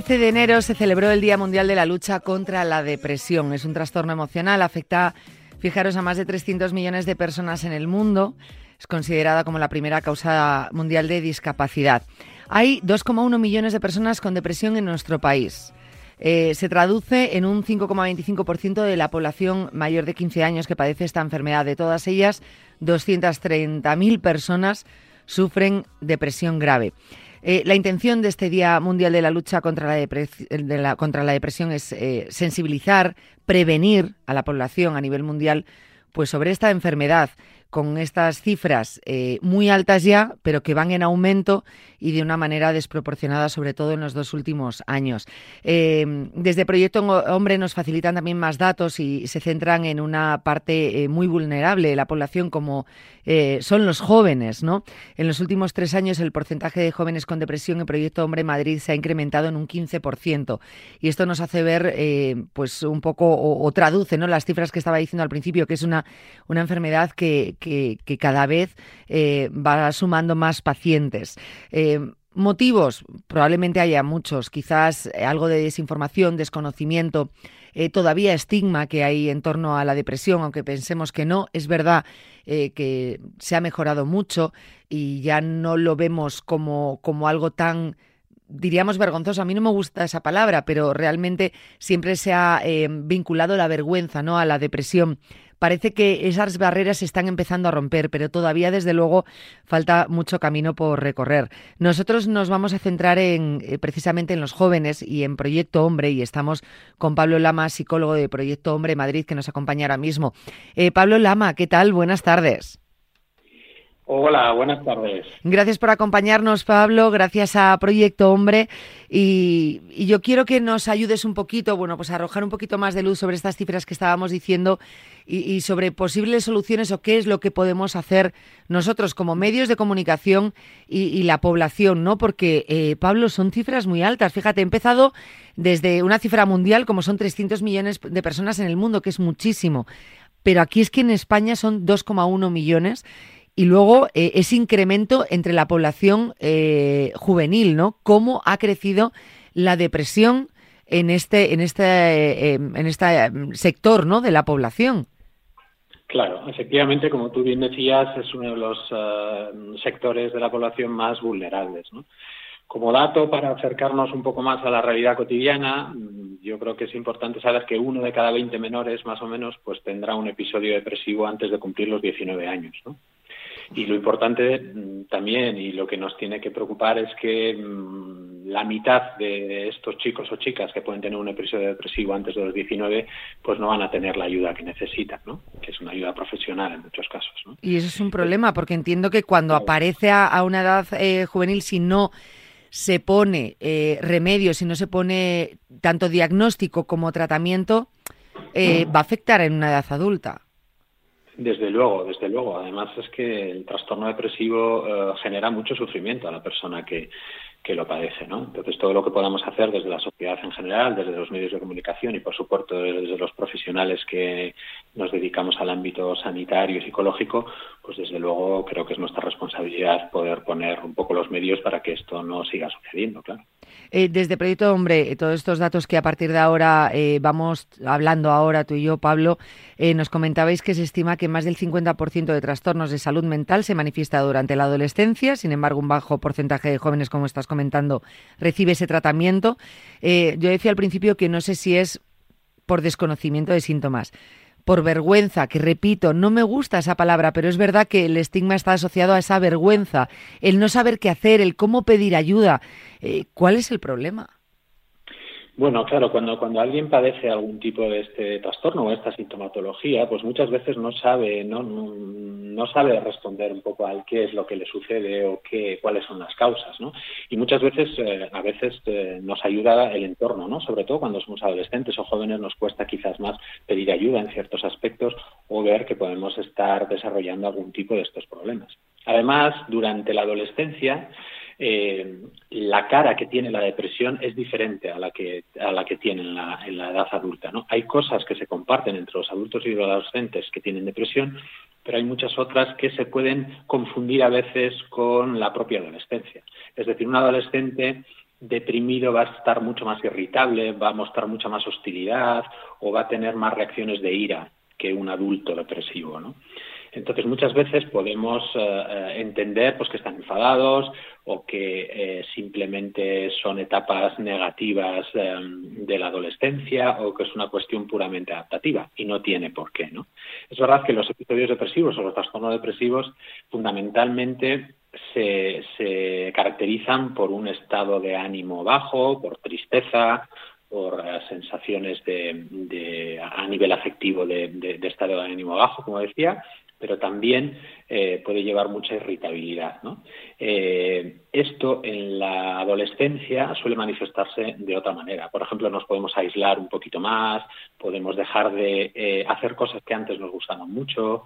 Este 13 de enero se celebró el Día Mundial de la Lucha contra la Depresión. Es un trastorno emocional, afecta, fijaros, a más de 300 millones de personas en el mundo. Es considerada como la primera causa mundial de discapacidad. Hay 2,1 millones de personas con depresión en nuestro país. Eh, se traduce en un 5,25% de la población mayor de 15 años que padece esta enfermedad. De todas ellas, 230.000 personas sufren depresión grave. Eh, la intención de este Día Mundial de la Lucha contra la, contra la Depresión es eh, sensibilizar, prevenir a la población a nivel mundial pues sobre esta enfermedad con estas cifras eh, muy altas ya, pero que van en aumento y de una manera desproporcionada, sobre todo en los dos últimos años. Eh, desde Proyecto Hombre nos facilitan también más datos y se centran en una parte eh, muy vulnerable de la población, como son los jóvenes. ¿no? En los últimos tres años el porcentaje de jóvenes con depresión en Proyecto Hombre Madrid se ha incrementado en un 15%. Y esto nos hace ver pues un poco, o, traduce ¿no? las cifras que estaba diciendo al principio, que es una, una enfermedad que, que, cada vez eh, va sumando más pacientes. Eh, motivos, probablemente haya muchos, quizás algo de desinformación, desconocimiento, eh, todavía estigma que hay en torno a la depresión, aunque pensemos que no, es verdad que se ha mejorado mucho y ya no lo vemos como, como algo tan diríamos vergonzoso, a mí no me gusta esa palabra, pero realmente siempre se ha vinculado la vergüenza ¿no? a la depresión parece que esas barreras se están empezando a romper, pero todavía, desde luego, falta mucho camino por recorrer. Nosotros nos vamos a centrar en, eh, precisamente en los jóvenes y en Proyecto Hombre, y estamos con Pablo Lama, psicólogo de Proyecto Hombre Madrid, que nos acompaña ahora mismo. Eh, Pablo Lama, ¿qué tal? Buenas tardes. Hola, buenas tardes. Gracias por acompañarnos, Pablo. Gracias a Proyecto Hombre. Y, yo quiero que nos ayudes un poquito, bueno, pues a arrojar un poquito más de luz sobre estas cifras que estábamos diciendo y, sobre posibles soluciones o qué es lo que podemos hacer nosotros como medios de comunicación y, la población, ¿no? Porque, eh, Pablo, son cifras muy altas. Fíjate, he empezado desde una cifra mundial, como son 300 millones de personas en el mundo, que es muchísimo. Pero aquí es que en España son 2,1 millones y luego eh, ese incremento entre la población eh, juvenil, ¿no? ¿Cómo ha crecido la depresión en este, en este, eh, em, en este em, sector, ¿no? De la población. Claro, efectivamente, como tú bien decías, es uno de los sectores de la población más vulnerables. ¿no? Como dato, para acercarnos un poco más a la realidad cotidiana, yo creo que es importante saber que uno de cada 20 menores, más o menos, pues tendrá un episodio depresivo antes de cumplir los 19 años. ¿no? Y lo importante mm, también y lo que nos tiene que preocupar es que mm, la mitad de estos chicos o chicas que pueden tener un episodio depresivo antes de los 19, pues no van a tener la ayuda que necesitan, ¿no? que es una ayuda profesional en muchos casos. ¿no? Y eso es un problema, porque entiendo que cuando aparece a, una edad eh, juvenil, si no se pone eh, remedio, si no se pone tanto diagnóstico como tratamiento, eh, va a afectar en una edad adulta. Desde luego, desde luego. Además es que el trastorno depresivo eh, genera mucho sufrimiento a la persona que, que lo padece, ¿no? Entonces todo lo que podamos hacer desde la sociedad en general, desde los medios de comunicación y por supuesto desde los profesionales que nos dedicamos al ámbito sanitario y psicológico, pues desde luego creo que es nuestra responsabilidad poder poner un poco los medios para que esto no siga sucediendo, claro. Eh, desde Proyecto Hombre, eh, todos estos datos que a partir de ahora eh, vamos hablando ahora tú y yo, Pablo, nos comentabais que se estima que más del 50% de trastornos de salud mental se manifiesta durante la adolescencia, sin embargo un bajo porcentaje de jóvenes, como estás comentando, recibe ese tratamiento. yo decía al principio que no sé si es por desconocimiento de síntomas, por vergüenza, que repito, no me gusta esa palabra, pero es verdad que el estigma está asociado a esa vergüenza, el no saber qué hacer, el cómo pedir ayuda. Eh, ¿Cuál es el problema? Bueno, claro, cuando, cuando alguien padece algún tipo de este trastorno o esta sintomatología, pues muchas veces no sabe, no, no, sabe responder un poco al qué es lo que le sucede o qué, cuáles son las causas, ¿no? Y muchas veces, eh, a veces eh, nos ayuda el entorno, ¿no? Sobre todo cuando somos adolescentes o jóvenes nos cuesta quizás más pedir ayuda en ciertos aspectos o ver que podemos estar desarrollando algún tipo de estos problemas. Además, durante la adolescencia, eh, la cara que tiene la depresión es diferente a la que, a la que tiene en la, edad adulta. ¿no? Hay cosas que se comparten entre los adultos y los adolescentes que tienen depresión, pero hay muchas otras que se pueden confundir a veces con la propia adolescencia. Es decir, un adolescente deprimido va a estar mucho más irritable, va a mostrar mucha más hostilidad o va a tener más reacciones de ira que un adulto depresivo. Entonces, muchas veces podemos eh, eh, entender pues, que están enfadados o que eh, simplemente son etapas negativas de la adolescencia o que es una cuestión puramente adaptativa y no tiene por qué. ¿no? Es verdad que los episodios depresivos o los trastornos depresivos fundamentalmente se, caracterizan por un estado de ánimo bajo, por tristeza, por sensaciones de, a nivel afectivo de, de, estado de ánimo bajo, como decía, pero también eh, puede llevar mucha irritabilidad. Eh, esto en la adolescencia suele manifestarse de otra manera. Por ejemplo, nos podemos aislar un poquito más, podemos dejar de eh, hacer cosas que antes nos gustaban mucho,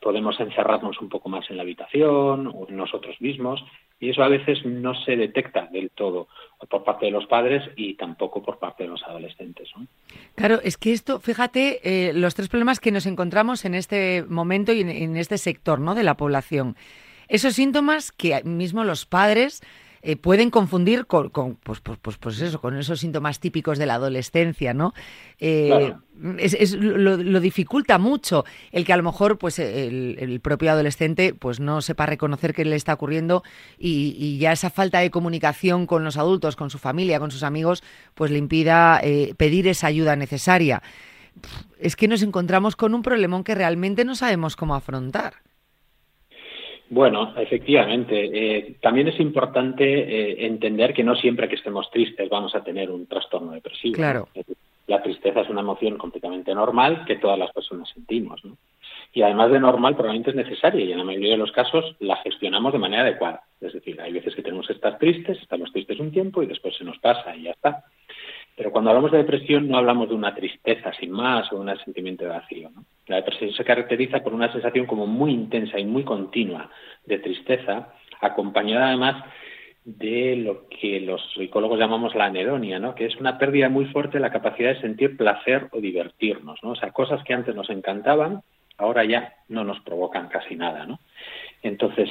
podemos encerrarnos un poco más en la habitación o en nosotros mismos y eso a veces no se detecta del todo por parte de los padres y tampoco por parte de los adolescentes. Claro, es que esto, fíjate, los tres problemas que nos encontramos en este momento y en, este sector ¿no? de la población. Esos síntomas que mismo los padres eh, pueden confundir con, pues, pues, pues, pues, eso, con esos síntomas típicos de la adolescencia, ¿no? Eh, es, lo, dificulta mucho el que a lo mejor pues el, propio adolescente pues no sepa reconocer qué le está ocurriendo y, ya esa falta de comunicación con los adultos, con su familia, con sus amigos, pues le impida eh, pedir esa ayuda necesaria. Es que nos encontramos con un problemón que realmente no sabemos cómo afrontar. Bueno, efectivamente. Eh, también es importante eh, entender que no siempre que estemos tristes vamos a tener un trastorno depresivo. Claro. La tristeza es una emoción completamente normal que todas las personas sentimos. ¿no? Y además de normal, probablemente es necesaria y en la mayoría de los casos la gestionamos de manera adecuada. Es decir, hay veces que tenemos que estar tristes, estamos tristes un tiempo y después se nos pasa y ya está. Pero cuando hablamos de depresión no hablamos de una tristeza sin más o de un sentimiento de vacío. ¿no? La depresión se caracteriza por una sensación como muy intensa y muy continua de tristeza, acompañada además de lo que los psicólogos llamamos la anedonia, ¿no? que es una pérdida muy fuerte de la capacidad de sentir placer o divertirnos. ¿no? O sea, cosas que antes nos encantaban, ahora ya no nos provocan casi nada. ¿no? Entonces,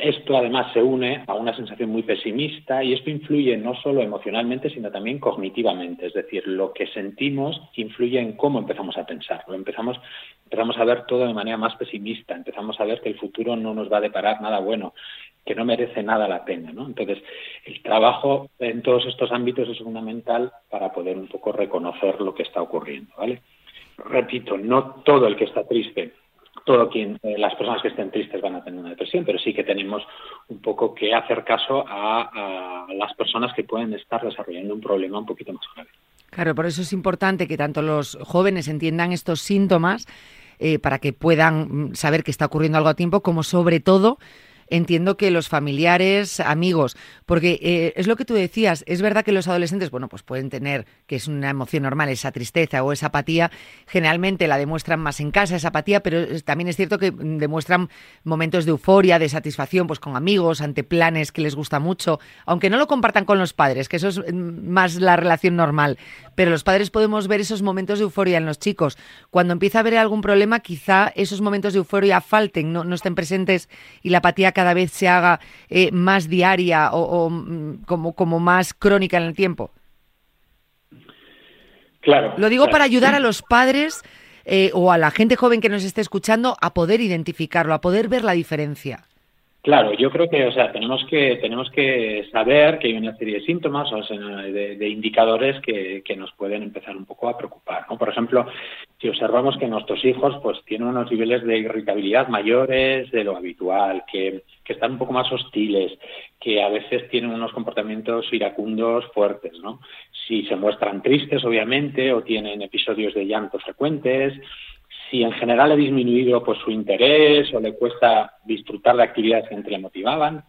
esto además se une a una sensación muy pesimista y esto influye no solo emocionalmente, sino también cognitivamente. Es decir, lo que sentimos influye en cómo empezamos a pensar. empezamos, empezamos a ver todo de manera más pesimista, empezamos a ver que el futuro no nos va a deparar nada bueno, que no merece nada la pena. ¿no? Entonces, el trabajo en todos estos ámbitos es fundamental para poder un poco reconocer lo que está ocurriendo. ¿vale? Repito, no todo el que está triste todo quien, eh, las personas que estén tristes van a tener una depresión, pero sí que tenemos un poco que hacer caso a, las personas que pueden estar desarrollando un problema un poquito más grave. Claro, por eso es importante que tanto los jóvenes entiendan estos síntomas eh, para que puedan mm, saber que está ocurriendo algo a tiempo, como sobre todo entiendo que los familiares, amigos, porque eh, es lo que tú decías, es verdad que los adolescentes, bueno, pues pueden tener, que es una emoción normal, esa tristeza o esa apatía, generalmente la demuestran más en casa, esa apatía, pero también es cierto que demuestran momentos de euforia, de satisfacción, pues con amigos, ante planes que les gusta mucho, aunque no lo compartan con los padres, que eso es mm, más la relación normal, pero los padres podemos ver esos momentos de euforia en los chicos. Cuando empieza a haber algún problema, quizá esos momentos de euforia falten, no, no estén presentes y la apatía cada vez se haga eh, más diaria o, mm, como, como más crónica en el tiempo? Claro. Lo digo para ayudar a los padres eh, o a la gente joven que nos esté escuchando a poder identificarlo, a poder ver la diferencia. Claro, yo creo que, o sea, tenemos que tenemos que saber que hay una serie de síntomas o de, indicadores que, que, nos pueden empezar un poco a preocupar, ¿no? Por ejemplo, si observamos que nuestros hijos, pues, tienen unos niveles de irritabilidad mayores de lo habitual, que, que están un poco más hostiles, que a veces tienen unos comportamientos iracundos fuertes, ¿no? Si se muestran tristes, obviamente, o tienen episodios de llanto frecuentes, si en general ha disminuido pues su interés o le cuesta disfrutar de actividades que antes le motivaban,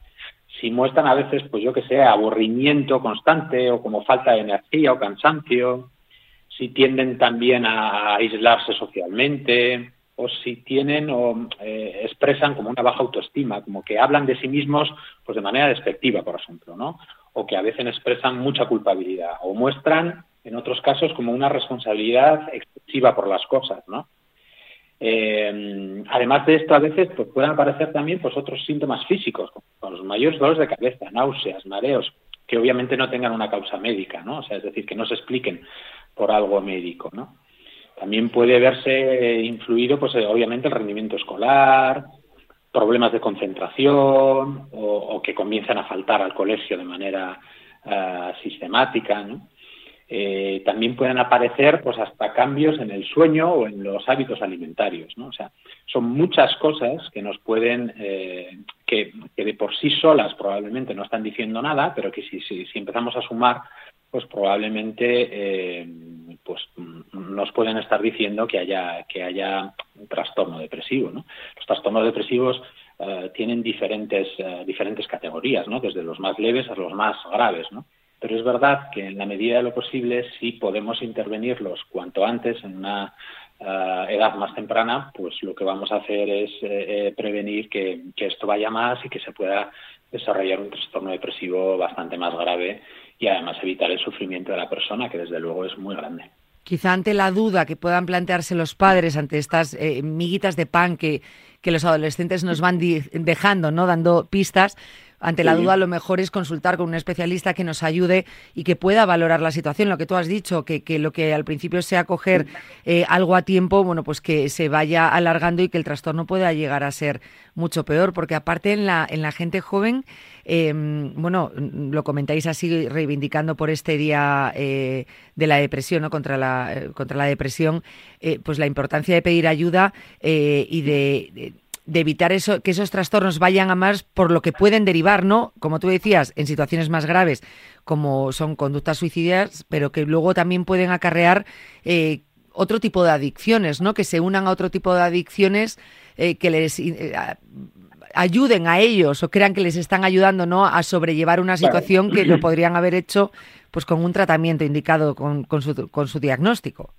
si muestran a veces, pues yo que sé, aburrimiento constante o como falta de energía o cansancio, si tienden también a aislarse socialmente o si tienen o eh, expresan como una baja autoestima, como que hablan de sí mismos pues de manera despectiva, por ejemplo, ¿no? O que a veces expresan mucha culpabilidad o muestran en otros casos como una responsabilidad excesiva por las cosas, ¿no? Eh, además de esto, a veces pues, pueden aparecer también pues, otros síntomas físicos, como los mayores dolores de cabeza, náuseas, mareos, que obviamente no tengan una causa médica, ¿no? O sea, es decir, que no se expliquen por algo médico, ¿no? También puede verse influido, pues obviamente, el rendimiento escolar, problemas de concentración o, que comienzan a faltar al colegio de manera uh, sistemática, ¿no? Eh, también pueden aparecer pues hasta cambios en el sueño o en los hábitos alimentarios, ¿no? O sea, son muchas cosas que nos pueden, eh, que, que, de por sí solas probablemente no están diciendo nada, pero que si, si, empezamos a sumar, pues probablemente eh, pues nos pueden estar diciendo que haya que haya un trastorno depresivo. Los trastornos depresivos tienen diferentes diferentes categorías, ¿no? Desde los más leves a los más graves, ¿no? Pero es verdad que en la medida de lo posible, si podemos intervenirlos cuanto antes, en una uh, edad más temprana, pues lo que vamos a hacer es eh, eh, prevenir que, que, esto vaya más y que se pueda desarrollar un trastorno depresivo bastante más grave y además evitar el sufrimiento de la persona, que desde luego es muy grande. Quizá ante la duda que puedan plantearse los padres ante estas eh, miguitas de pan que, que los adolescentes nos van dejando, ¿no? Dando pistas, ante la duda, lo mejor es consultar con un especialista que nos ayude y que pueda valorar la situación. Lo que tú has dicho, que, que lo que al principio sea coger eh, algo a tiempo, bueno, pues que se vaya alargando y que el trastorno pueda llegar a ser mucho peor, porque aparte en la, en la gente joven, eh, bueno, lo comentáis así reivindicando por este día eh, de la depresión, ¿no? Contra la, eh, contra la depresión, pues la importancia de pedir ayuda y de, de de evitar eso, que esos trastornos vayan a más por lo que pueden derivar, ¿no? Como tú decías, en situaciones más graves, como son conductas suicidas, pero que luego también pueden acarrear eh, otro tipo de adicciones, ¿no? Que se unan a otro tipo de adicciones eh, que les eh, ayuden a ellos o crean que les están ayudando, ¿no? A sobrellevar una situación que lo podrían haber hecho, pues, con un tratamiento indicado con, con, su, con su diagnóstico.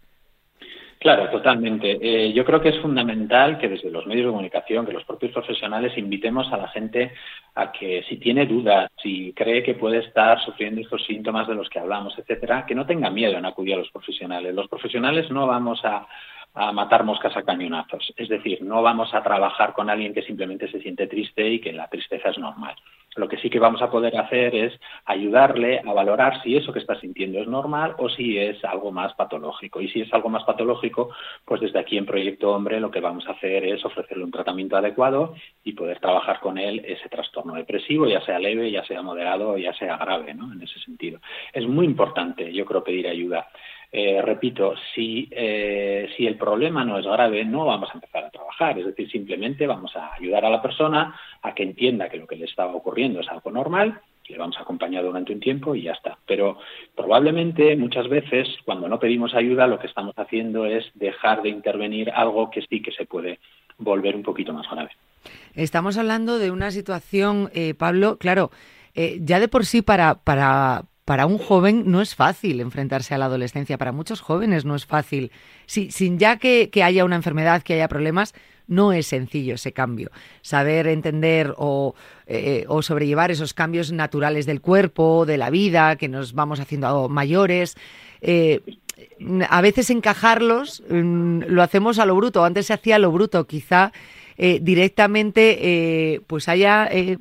Claro, totalmente. Eh, yo creo que es fundamental que desde los medios de comunicación, que los propios profesionales invitemos a la gente a que si tiene dudas, si cree que puede estar sufriendo estos síntomas de los que hablamos, etcétera, que no tenga miedo en acudir a los profesionales. Los profesionales no vamos a, a matar moscas a cañonazos. Es decir, no vamos a trabajar con alguien que simplemente se siente triste y que la tristeza es normal. Lo que sí que vamos a poder hacer es ayudarle a valorar si eso que está sintiendo es normal o si es algo más patológico. Y si es algo más patológico, pues desde aquí en Proyecto Hombre lo que vamos a hacer es ofrecerle un tratamiento adecuado y poder trabajar con él ese trastorno depresivo, ya sea leve, ya sea moderado, ya sea grave, ¿no? En ese sentido. Es muy importante, yo creo, pedir ayuda. Eh, repito, si, eh, si el problema no es grave, no vamos a empezar a trabajar. Es decir, simplemente vamos a ayudar a la persona a que entienda que lo que le estaba ocurriendo es algo normal, le vamos a acompañar durante un tiempo y ya está. Pero probablemente muchas veces cuando no pedimos ayuda lo que estamos haciendo es dejar de intervenir algo que sí que se puede volver un poquito más grave. Estamos hablando de una situación, eh, Pablo, claro, eh, ya de por sí para, para, para un joven no es fácil enfrentarse a la adolescencia, para muchos jóvenes no es fácil. Si, sin ya que, que, haya una enfermedad, que haya problemas, no es sencillo ese cambio. Saber entender o, eh, o sobrellevar esos cambios naturales del cuerpo, de la vida, que nos vamos haciendo mayores. Eh, a veces encajarlos mmm, lo hacemos a lo bruto, antes se hacía a lo bruto, quizá eh, directamente eh, pues haya eh,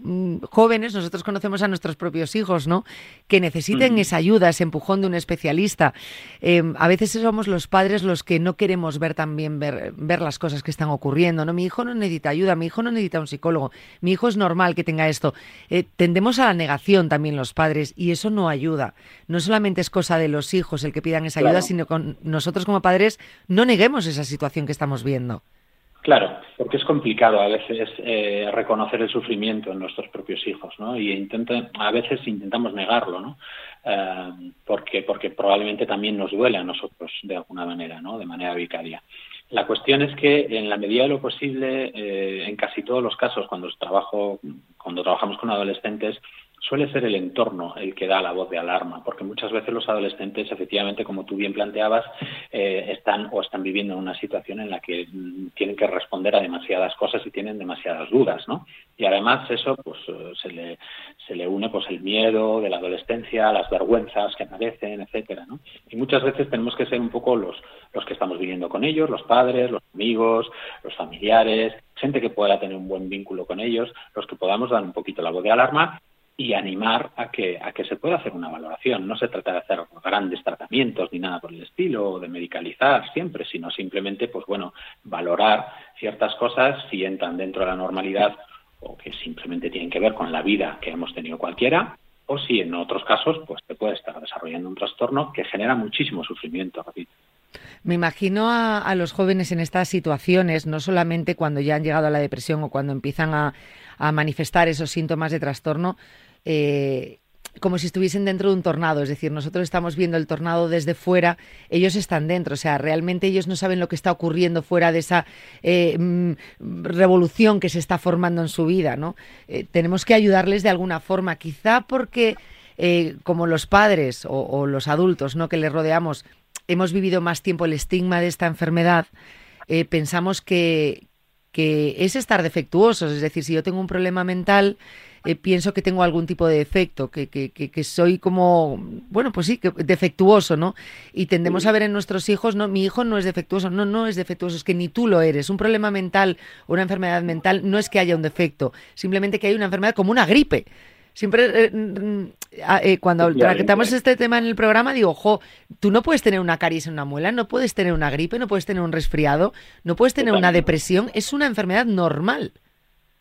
jóvenes, nosotros conocemos a nuestros propios hijos, ¿no? Que necesiten mm. esa ayuda, ese empujón de un especialista. Eh, a veces somos los padres los que no queremos ver también ver, ver las cosas que están ocurriendo, ¿no? Mi hijo no necesita ayuda, mi hijo no necesita un psicólogo, mi hijo es normal que tenga esto. Eh, tendemos a la negación también los padres y eso no ayuda. No solamente es cosa de los hijos el que pidan esa ayuda, sino con nosotros como padres no neguemos esa situación que estamos viendo. Claro, porque es complicado a veces eh, reconocer el sufrimiento en nuestros propios hijos, ¿no? Y intenta, a veces intentamos negarlo, ¿no? Eh, porque, porque probablemente también nos duele a nosotros de alguna manera, ¿no? De manera vicaria. La cuestión es que en la medida de lo posible, eh, en casi todos los casos, cuando trabajo, cuando trabajamos con adolescentes, suele ser el entorno el que da la voz de alarma, porque muchas veces los adolescentes, efectivamente, como tú bien planteabas, eh, están o están viviendo en una situación en la que mm, tienen que responder a demasiadas cosas y tienen demasiadas dudas, ¿no? Y además eso, pues, eh, se le, se le une, pues, el miedo de la adolescencia, las vergüenzas que aparecen, etcétera, ¿no? Y muchas veces tenemos que ser un poco los, los que estamos viviendo con ellos, los padres, los amigos, los familiares, gente que pueda tener un buen vínculo con ellos, los que podamos dar un poquito la voz de alarma y animar a que, a que se pueda hacer una valoración. No se trata de hacer grandes tratamientos ni nada por el estilo, o de medicalizar siempre, sino simplemente, pues bueno, valorar ciertas cosas si entran dentro de la normalidad o que simplemente tienen que ver con la vida que hemos tenido cualquiera, o si en otros casos, pues se puede estar desarrollando un trastorno que genera muchísimo sufrimiento, repito. Me imagino a, los jóvenes en estas situaciones, no solamente cuando ya han llegado a la depresión o cuando empiezan a, manifestar esos síntomas de trastorno, eh, como si estuviesen dentro de un tornado, es decir, nosotros estamos viendo el tornado desde fuera, ellos están dentro, o sea, realmente ellos no saben lo que está ocurriendo fuera de esa eh, mm, revolución que se está formando en su vida, ¿no? Eh, tenemos que ayudarles de alguna forma, quizá porque como los padres o, los adultos, ¿no? Que les rodeamos, hemos vivido más tiempo el estigma de esta enfermedad, pensamos que, que es estar defectuosos, es decir, si yo tengo un problema mental, eh, pienso que tengo algún tipo de defecto, que, que, que, soy como, bueno, pues sí, que defectuoso, ¿no? Y tendemos a ver en nuestros hijos, no, mi hijo no es defectuoso, no, no es defectuoso, es que ni tú lo eres. Un problema mental o una enfermedad mental no es que haya un defecto, simplemente que hay una enfermedad como una gripe. Siempre, eh, eh, cuando tratamos este tema en el programa, digo, ojo, tú no puedes tener una caries en una muela, no puedes tener una gripe, no puedes tener un resfriado, no puedes tener una depresión, es una enfermedad normal.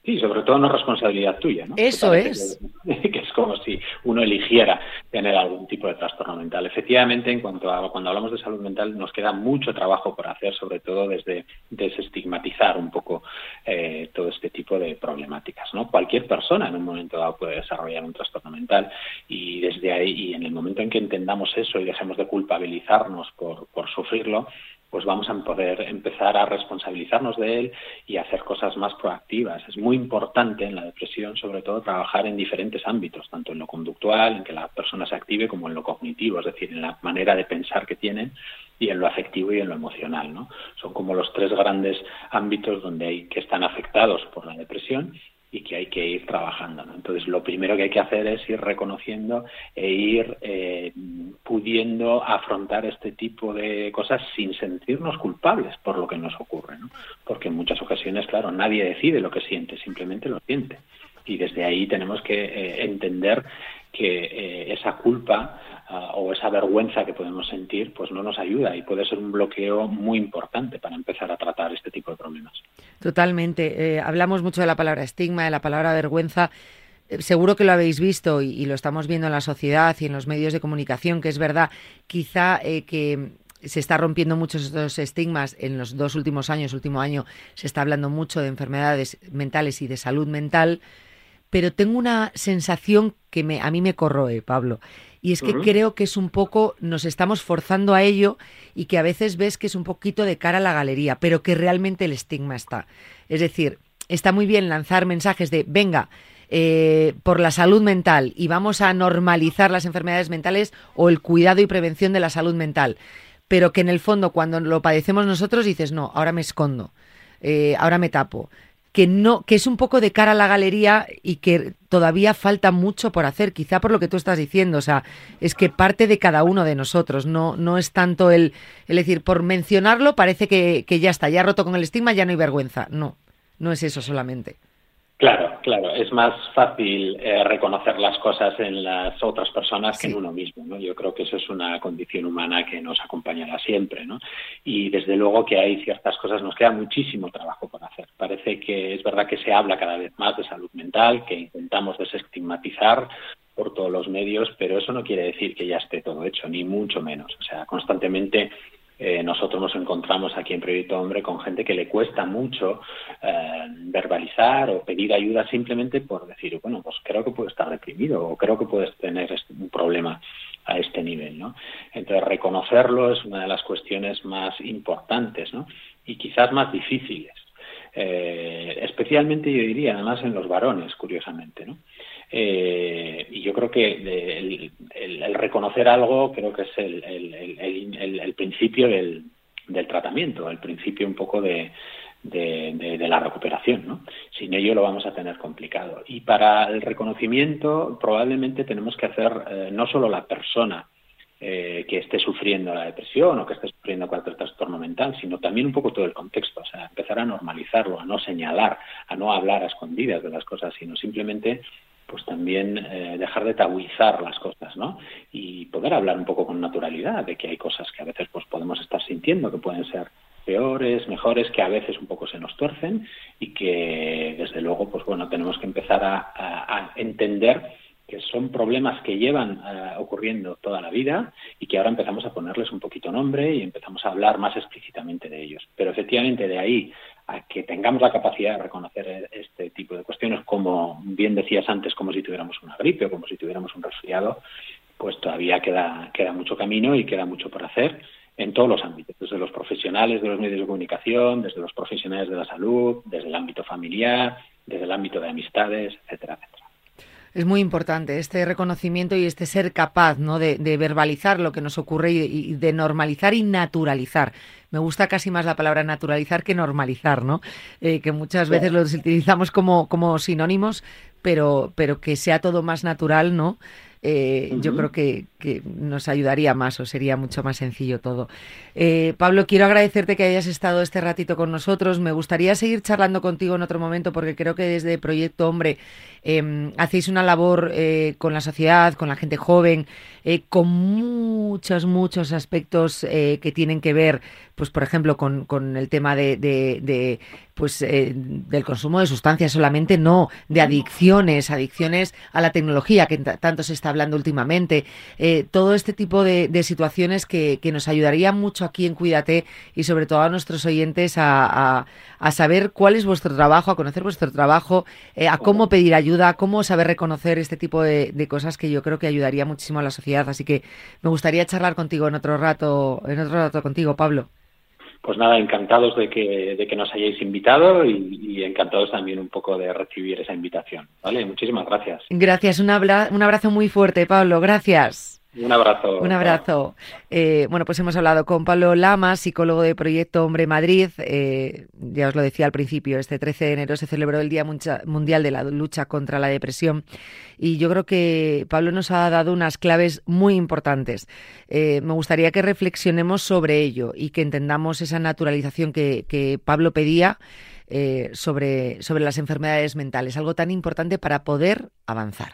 Sí, sobre todo no responsabilidad tuya, ¿no? Eso es. Que, es como si uno eligiera tener algún tipo de trastorno mental. Efectivamente, en cuanto a cuando hablamos de salud mental, nos queda mucho trabajo por hacer, sobre todo desde desestigmatizar un poco eh, todo este tipo de problemáticas, ¿no? Cualquier persona en un momento dado puede desarrollar un trastorno mental y desde ahí, y en el momento en que entendamos eso y dejemos de culpabilizarnos por, por sufrirlo, pues vamos a poder empezar a responsabilizarnos de él y hacer cosas más proactivas. Es muy importante en la depresión, sobre todo, trabajar en diferentes ámbitos, tanto en lo conductual, en que la persona se active, como en lo cognitivo, es decir, en la manera de pensar que tienen y en lo afectivo y en lo emocional. ¿no? Son como los tres grandes ámbitos donde hay que están afectados por la depresión y que hay que ir trabajando. Entonces, lo primero que hay que hacer es ir reconociendo e ir eh, pudiendo afrontar este tipo de cosas sin sentirnos culpables por lo que nos ocurre, ¿no? porque en muchas ocasiones, claro, nadie decide lo que siente, simplemente lo siente. Y desde ahí tenemos que eh, entender que eh, esa culpa ah, o esa vergüenza que podemos sentir pues no nos ayuda y puede ser un bloqueo muy importante para empezar a tratar este tipo de problemas. Totalmente. Eh, hablamos mucho de la palabra estigma, de la palabra vergüenza. Eh, seguro que lo habéis visto y, lo estamos viendo en la sociedad y en los medios de comunicación, que es verdad, quizá que se está rompiendo muchos estos estigmas en los dos últimos años, último año, se está hablando mucho de enfermedades mentales y de salud mental pero tengo una sensación que me, a mí me corroe, Pablo. Y es que creo que es un poco, nos estamos forzando a ello y que a veces ves que es un poquito de cara a la galería, pero que realmente el estigma está. Es decir, está muy bien lanzar mensajes de, venga, eh, por la salud mental y vamos a normalizar las enfermedades mentales o el cuidado y prevención de la salud mental, pero que en el fondo cuando lo padecemos nosotros dices, no, ahora me escondo, eh, ahora me tapo, que no, que es un poco de cara a la galería y que todavía falta mucho por hacer, quizá por lo que tú estás diciendo, o sea, es que parte de cada uno de nosotros, no, no es tanto el, el decir, por mencionarlo parece que, que ya está, ya roto con el estigma, ya no hay vergüenza, no, no es eso solamente. Claro, claro, es más fácil eh, reconocer las cosas en las otras personas que en uno mismo, ¿no? Yo creo que eso es una condición humana que nos acompañará siempre, ¿no? Y desde luego que hay ciertas cosas, nos queda muchísimo trabajo. Parece que es verdad que se habla cada vez más de salud mental, que intentamos desestigmatizar por todos los medios, pero eso no quiere decir que ya esté todo hecho, ni mucho menos. O sea, constantemente eh, nosotros nos encontramos aquí en Proyecto Hombre con gente que le cuesta mucho eh, verbalizar o pedir ayuda simplemente por decir, bueno, pues creo que puedo estar deprimido o creo que puedes tener un problema a este nivel, ¿no? Entonces, reconocerlo es una de las cuestiones más importantes, ¿no? Y quizás más difíciles. Eh, especialmente yo diría, además en los varones, curiosamente, ¿no? Eh, y yo creo que el, reconocer algo creo que es el, principio del, tratamiento, el principio un poco de, la recuperación. ¿no? Sin ello lo vamos a tener complicado. Y para el reconocimiento probablemente tenemos que hacer eh, no solo la persona eh, que esté sufriendo la depresión o que esté sufriendo cualquier trastorno mental, sino también un poco todo el contexto, o sea, empezar a normalizarlo, a no señalar, a no hablar a escondidas de las cosas, sino simplemente pues también eh, dejar de tabuizar las cosas, ¿no? Y poder hablar un poco con naturalidad de que hay cosas que a veces pues podemos estar sintiendo que pueden ser peores, mejores, que a veces un poco se nos tuercen y que desde luego pues bueno tenemos que empezar a, entender que son problemas que llevan eh, ocurriendo toda la vida y que ahora empezamos a ponerles un poquito nombre y empezamos a hablar más explícitamente de ellos. Pero efectivamente de ahí a que tengamos la capacidad de reconocer este tipo de cuestiones, como bien decías antes, como si tuviéramos una gripe o como si tuviéramos un resfriado, pues todavía queda, queda mucho camino y queda mucho por hacer en todos los ámbitos, desde los profesionales de los medios de comunicación, desde los profesionales de la salud, desde el ámbito familiar, desde el ámbito de amistades, etcétera es muy importante este reconocimiento y este ser capaz ¿no? de, verbalizar lo que nos ocurre y, de normalizar y naturalizar. Me gusta casi más la palabra naturalizar que normalizar, ¿no? Eh, que muchas veces los utilizamos como, como sinónimos, pero, pero que sea todo más natural, ¿no? Eh, yo creo que, nos ayudaría más o sería mucho más sencillo todo. Eh, Pablo, quiero agradecerte que hayas estado este ratito con nosotros. Me gustaría seguir charlando contigo en otro momento porque creo que desde Proyecto Hombre em, hacéis una labor eh, con la sociedad, con la gente joven, con muchos, muchos aspectos que tienen que ver, pues por ejemplo, con, el tema de, pues del consumo de sustancias solamente, no, de adicciones, adicciones a la tecnología que tanto se está hablando últimamente, eh, todo este tipo de, situaciones que, nos ayudaría mucho aquí en Cuídate y sobre todo a nuestros oyentes a, saber cuál es vuestro trabajo, a conocer vuestro trabajo, eh, a cómo pedir ayuda, a cómo saber reconocer este tipo de, cosas que yo creo que ayudaría muchísimo a la sociedad. Así que me gustaría charlar contigo en otro rato, en otro rato contigo, Pablo. Pues nada, encantados de que, de que nos hayáis invitado y, encantados también un poco de recibir esa invitación. ¿Vale? Muchísimas gracias. Gracias, un, un abrazo muy fuerte, Pablo. Gracias. Un abrazo. Un abrazo. Eh, bueno, pues hemos hablado con Pablo Lama, psicólogo de Proyecto Hombre Madrid. Eh, ya os lo decía al principio, este 13 de enero se celebró el Día Mundial de la Lucha contra la Depresión y yo creo que Pablo nos ha dado unas claves muy importantes. Eh, me gustaría que reflexionemos sobre ello y que entendamos esa naturalización que, que Pablo pedía. sobre, sobre las enfermedades mentales, algo tan importante para poder avanzar.